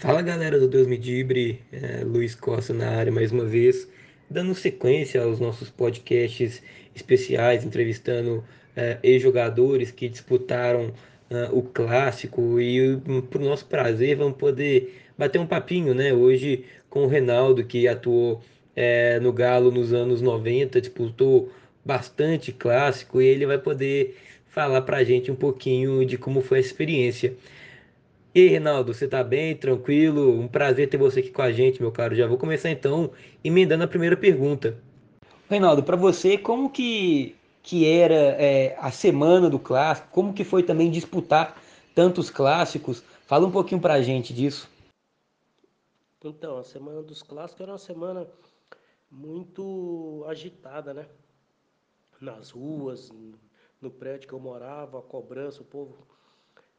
Fala galera do Deus Me Dibre, é, Luiz Costa na área mais uma vez, dando sequência aos nossos podcasts especiais, entrevistando é, ex-jogadores que disputaram é, o clássico e por nosso prazer vamos poder bater um papinho, né? Hoje com o Reinaldo que atuou é, no Galo nos anos 90, disputou bastante clássico e ele vai poder falar pra gente um pouquinho de como foi a experiência. E aí, Reinaldo, você tá bem? Tranquilo? Um prazer ter você aqui com a gente, meu caro. Já vou começar então emendando a primeira pergunta. Reinaldo, para você, como que, que era é, a semana do clássico? Como que foi também disputar tantos clássicos? Fala um pouquinho para a gente disso. Então, a semana dos clássicos era uma semana muito agitada, né? Nas ruas, no prédio que eu morava, a cobrança, o povo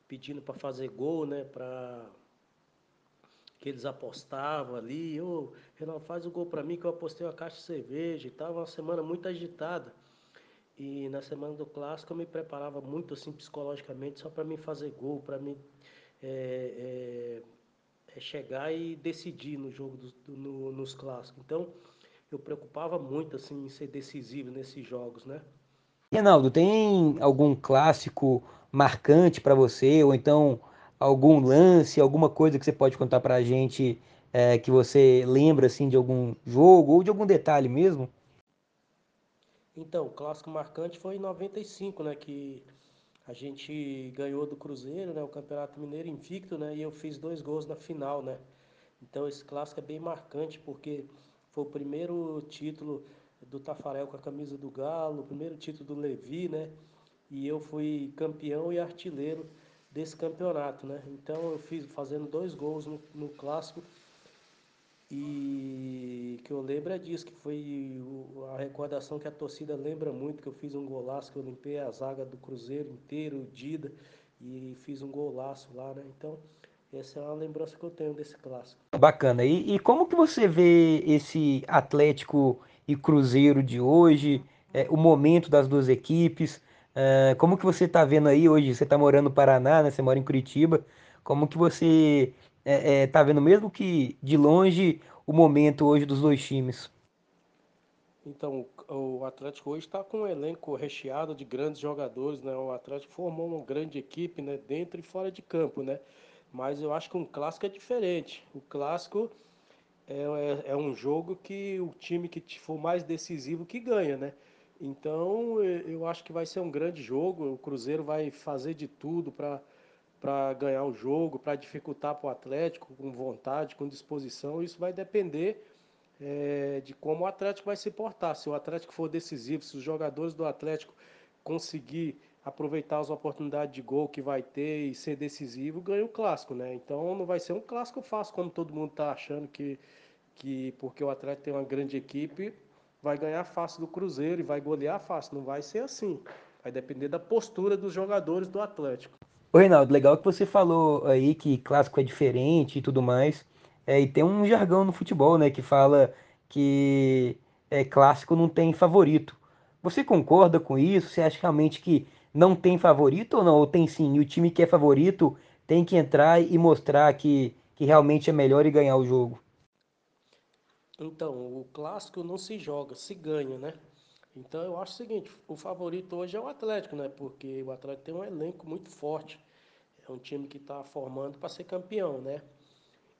pedindo para fazer gol, né? Para que eles apostavam ali, ô, oh, faz o gol para mim que eu apostei uma caixa de cerveja e tal, uma semana muito agitada. E na semana do clássico eu me preparava muito assim psicologicamente só para mim fazer gol, para mim é, é, é chegar e decidir no jogo do, no, nos clássicos. Então eu preocupava muito assim em ser decisivo nesses jogos, né? Reinaldo, tem algum clássico marcante para você, ou então algum lance, alguma coisa que você pode contar para a gente é, que você lembra assim de algum jogo ou de algum detalhe mesmo? Então, o clássico marcante foi em 95, né, que a gente ganhou do Cruzeiro, né, o Campeonato Mineiro invicto, né, e eu fiz dois gols na final, né. Então esse clássico é bem marcante porque foi o primeiro título do Tafarel com a camisa do Galo, o primeiro título do Levi, né? E eu fui campeão e artilheiro desse campeonato, né? Então eu fiz fazendo dois gols no, no clássico e que eu lembro é disso, que foi a recordação que a torcida lembra muito, que eu fiz um golaço, que eu limpei a zaga do Cruzeiro inteiro, Dida, e fiz um golaço lá, né? Então, essa é uma lembrança que eu tenho desse clássico. Bacana. E, e como que você vê esse Atlético e Cruzeiro de hoje, é, o momento das duas equipes? Uh, como que você está vendo aí hoje? Você está morando no Paraná, né? Você mora em Curitiba. Como que você está é, é, tá vendo, mesmo que de longe, o momento hoje dos dois times? Então, o Atlético hoje está com um elenco recheado de grandes jogadores, né? O Atlético formou uma grande equipe, né? Dentro e fora de campo, né? Mas eu acho que um clássico é diferente. O clássico é, é, é um jogo que o time que for mais decisivo que ganha, né? Então eu acho que vai ser um grande jogo. O Cruzeiro vai fazer de tudo para ganhar o jogo, para dificultar para o Atlético, com vontade, com disposição. Isso vai depender é, de como o Atlético vai se portar. Se o Atlético for decisivo, se os jogadores do Atlético conseguir aproveitar as oportunidades de gol que vai ter e ser decisivo, ganha o clássico, né? Então não vai ser um clássico fácil como todo mundo está achando que, que porque o Atlético tem uma grande equipe, vai ganhar fácil do Cruzeiro e vai golear fácil. Não vai ser assim. Vai depender da postura dos jogadores do Atlético. Ô Reinaldo, legal que você falou aí que clássico é diferente e tudo mais. É, e tem um jargão no futebol, né, que fala que é, clássico não tem favorito. Você concorda com isso? Você acha realmente que não tem favorito ou não? Ou tem sim? E o time que é favorito tem que entrar e mostrar que, que realmente é melhor e ganhar o jogo? Então, o clássico não se joga, se ganha, né? Então eu acho o seguinte, o favorito hoje é o Atlético, né? Porque o Atlético tem um elenco muito forte. É um time que está formando para ser campeão, né?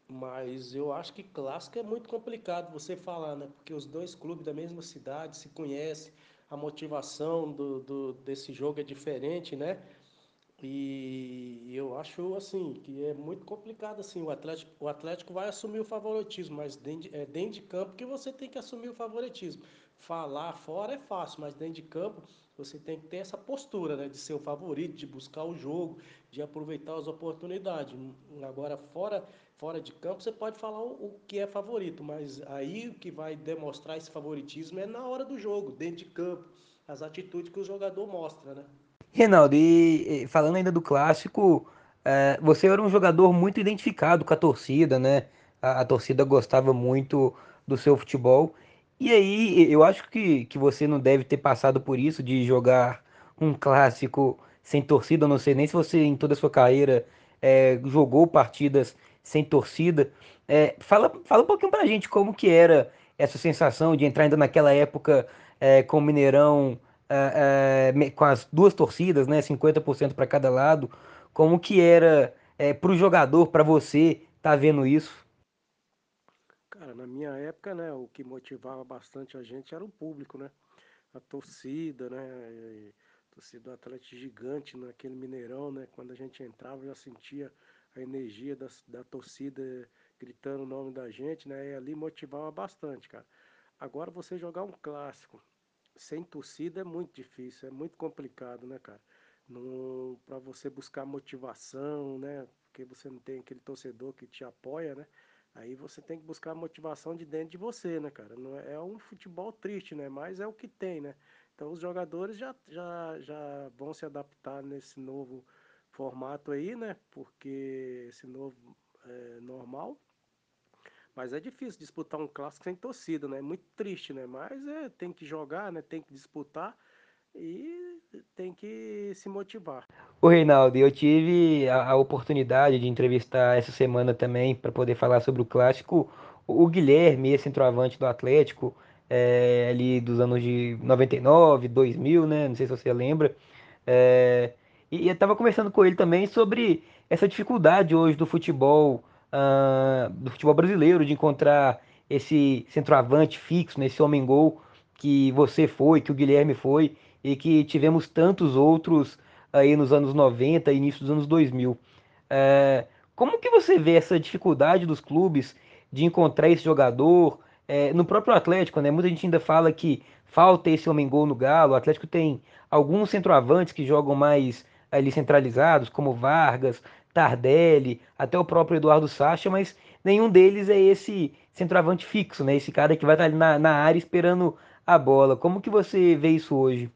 Mas eu acho que clássico é muito complicado você falar, né? Porque os dois clubes da mesma cidade se conhecem, a motivação do, do desse jogo é diferente, né? E eu acho assim que é muito complicado assim. O Atlético, o Atlético vai assumir o favoritismo, mas dentro, é dentro de campo que você tem que assumir o favoritismo. Falar fora é fácil, mas dentro de campo você tem que ter essa postura, né, de ser o favorito, de buscar o jogo, de aproveitar as oportunidades. Agora fora fora de campo você pode falar o, o que é favorito, mas aí o que vai demonstrar esse favoritismo é na hora do jogo, dentro de campo, as atitudes que o jogador mostra, né? Reinaldo, e, falando ainda do clássico, é, você era um jogador muito identificado com a torcida, né? A, a, torcida gostava muito do seu futebol. E aí, eu acho que, que você não deve ter passado por isso de jogar um clássico sem torcida. Eu não sei nem se você, em toda a sua carreira, é, jogou partidas sem torcida. É, fala, fala um pouquinho pra gente como que era essa sensação de entrar ainda naquela época é, com o Mineirão com as duas torcidas, né, 50% para cada lado. Como que era é, para o jogador, para você, tá vendo isso? Cara, na minha época, né, o que motivava bastante a gente era o público, né? A torcida, né? Torcida do Atlético gigante naquele Mineirão, né? Quando a gente entrava, já sentia a energia da, da torcida gritando o nome da gente, né? E ali motivava bastante, cara. Agora você jogar um clássico sem torcida é muito difícil, é muito complicado, né, cara? Para você buscar motivação, né? Porque você não tem aquele torcedor que te apoia, né? Aí você tem que buscar a motivação de dentro de você, né, cara? Não é, é um futebol triste, né? Mas é o que tem, né? Então os jogadores já, já, já vão se adaptar nesse novo formato aí, né? Porque esse novo é normal. Mas é difícil disputar um clássico sem torcida, né? É muito triste, né? Mas é, tem que jogar, né? Tem que disputar e tem que se motivar. O Reinaldo, eu tive a, a oportunidade de entrevistar essa semana também para poder falar sobre o clássico o Guilherme, esse centroavante do Atlético, é, ali dos anos de 99, 2000, né? Não sei se você lembra. É, e, eu estava conversando com ele também sobre essa dificuldade hoje do futebol, uh, do futebol brasileiro, de encontrar esse centroavante fixo, né, esse homem-gol que você foi, que o Guilherme foi e que tivemos tantos outros aí nos anos 90 e início dos anos 2000. É, como que você vê essa dificuldade dos clubes de encontrar esse jogador? É, no próprio Atlético, né? Muita gente ainda fala que falta esse homem-gol no Galo. O Atlético tem alguns centroavantes que jogam mais ali centralizados, como Vargas, Tardelli, até o próprio Eduardo Sacha, mas nenhum deles é esse centroavante fixo, né? Esse cara que vai estar ali na, na área esperando a bola. Como que você vê isso hoje?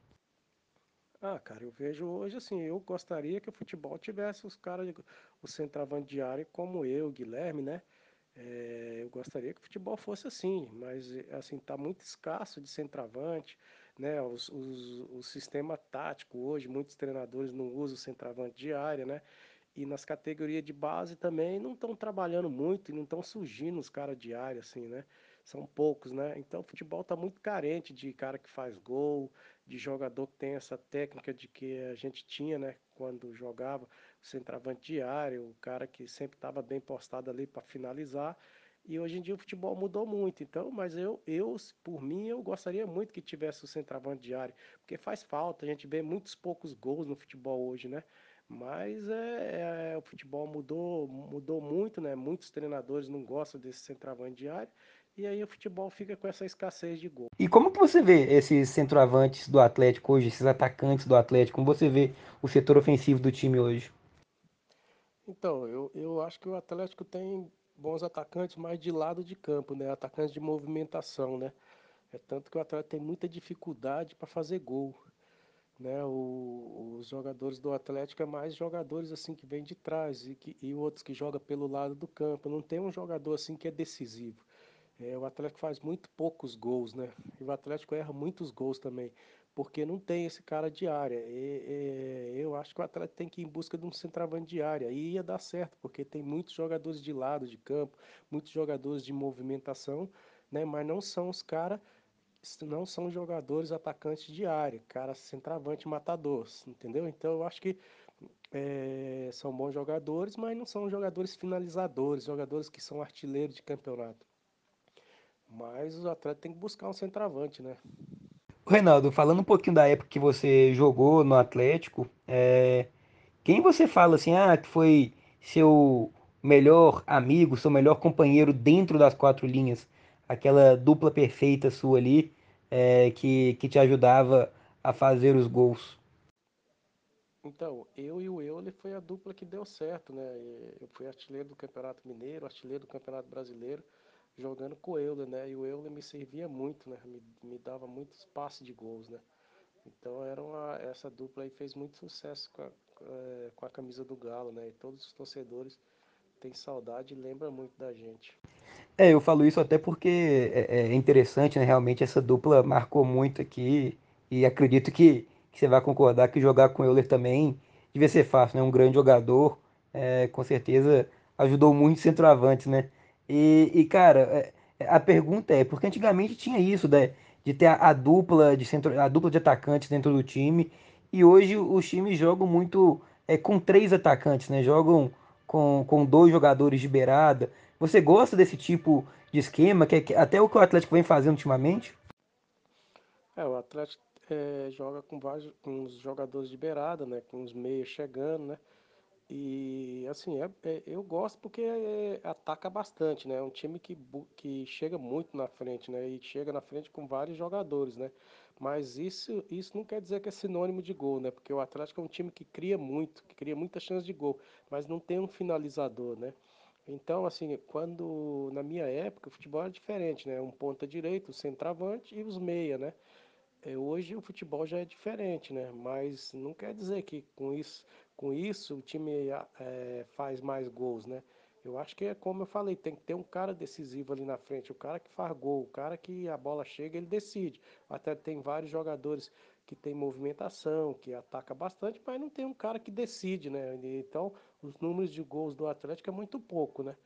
Ah, cara, eu vejo hoje assim, eu gostaria que o futebol tivesse os caras, o centroavante de área como eu, Guilherme, né? É, eu gostaria que o futebol fosse assim, mas assim, tá muito escasso de centroavante, né? Os, os, o sistema tático hoje, muitos treinadores não usam o centroavante de área, né? E nas categorias de base também não estão trabalhando muito e não estão surgindo os caras de área, assim, né? São poucos, né? Então o futebol está muito carente de cara que faz gol, de jogador que tem essa técnica de que a gente tinha, né, quando jogava, o centroavante diário, o cara que sempre estava bem postado ali para finalizar. E hoje em dia o futebol mudou muito, então, mas eu, eu, por mim, eu gostaria muito que tivesse o centroavante diário, porque faz falta, a gente vê muitos poucos gols no futebol hoje, né? Mas é, é, o futebol mudou, mudou muito, né? Muitos treinadores não gostam desse centroavante diário e aí o futebol fica com essa escassez de gol. E como que você vê esses centroavantes do Atlético hoje, esses atacantes do Atlético? Como você vê o setor ofensivo do time hoje? Então, eu, eu acho que o Atlético tem bons atacantes, mais de lado de campo, né? Atacantes de movimentação, né? É tanto que o Atlético tem muita dificuldade para fazer gol. Né, o, os jogadores do Atlético é mais jogadores assim que vêm de trás e, que, e outros que jogam pelo lado do campo. Não tem um jogador assim que é decisivo. É, o Atlético faz muito poucos gols, né? E o Atlético erra muitos gols também, porque não tem esse cara de área. E, e, eu acho que o Atlético tem que ir em busca de um centroavante de área. E ia dar certo, porque tem muitos jogadores de lado de campo, muitos jogadores de movimentação, né? Mas não são os caras, não são jogadores atacantes de área, cara centroavante matador, entendeu? Então eu acho que é, são bons jogadores, mas não são jogadores finalizadores, jogadores que são artilheiros de campeonato. Mas o atleta tem que buscar um centroavante, né? Reinaldo, falando um pouquinho da época que você jogou no Atlético, é... quem você fala assim, ah, que foi seu melhor amigo, seu melhor companheiro dentro das quatro linhas, aquela dupla perfeita sua ali, é... que, que te ajudava a fazer os gols? Então, eu e o Euler foi a dupla que deu certo, né? Eu fui artilheiro do Campeonato Mineiro, artilheiro do Campeonato Brasileiro jogando com o Euler, né? E o Euler me servia muito, né? Me, me dava muitos passes de gols, né? Então era uma, essa dupla aí fez muito sucesso com a, com a camisa do Galo, né? E todos os torcedores têm saudade e lembram muito da gente. É, eu falo isso até porque é, é interessante, né? Realmente essa dupla marcou muito aqui e acredito que, que você vai concordar que jogar com o Euler também devia ser fácil, né? Um grande jogador, é, com certeza ajudou muito centroavantes, né? E, e, cara, é- é- a pergunta é, porque antigamente tinha isso, né, de ter a, a dupla de centro, a dupla de atacantes dentro do time, e hoje os times jogam muito é, com três atacantes, né? Jogam com, com dois jogadores de beirada. Você gosta desse tipo de esquema, que, é- que até o que o Atlético vem fazendo ultimamente? É, o Atlético é, joga com vários com os jogadores de beirada, né? Com os meias chegando, né? E assim, é- é- eu gosto porque é, ataca bastante, né? É um time que, que chega muito na frente, né? E chega na frente com vários jogadores, né? Mas isso, isso não quer dizer que é sinônimo de gol, né? Porque o Atlético é um time que cria muito, que cria muita chance de gol, mas não tem um finalizador, né? Então, assim, quando na minha época o futebol era diferente, né? Um ponta direito, o centroavante e os meia, né? É, hoje o futebol já é diferente, né? Mas não quer dizer que com isso, com isso o time é, faz mais gols, né? Eu acho que é como eu falei, tem que ter um cara decisivo ali na frente, o cara que faz gol, o cara que a bola chega, ele decide. Até tem vários jogadores que tem movimentação, que ataca bastante, mas não tem um cara que decide, né? Então, os números de gols do Atlético é muito pouco, né?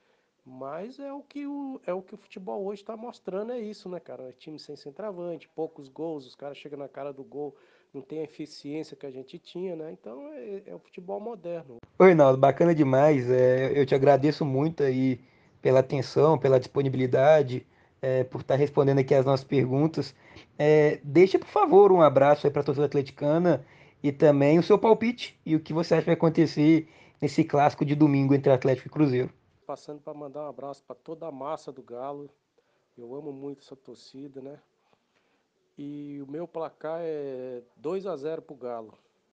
Mas é o que o, é o que o futebol hoje está mostrando, é isso, né, cara? É time sem centroavante, poucos gols, os caras chegam na cara do gol, não tem a eficiência que a gente tinha, né? Então é, é o futebol moderno. Oi, Reinaldo, bacana demais. É, eu te agradeço muito aí pela atenção, pela disponibilidade, é, por estar respondendo aqui as nossas perguntas. É, deixa, por favor, um abraço aí para a torcida atleticana e também o seu palpite e o que você acha que vai acontecer nesse clássico de domingo entre Atlético e Cruzeiro. Passando para mandar um abraço para toda a massa do Galo. Eu amo muito essa torcida, né? E o meu placar é 2 a 0 pro Galo.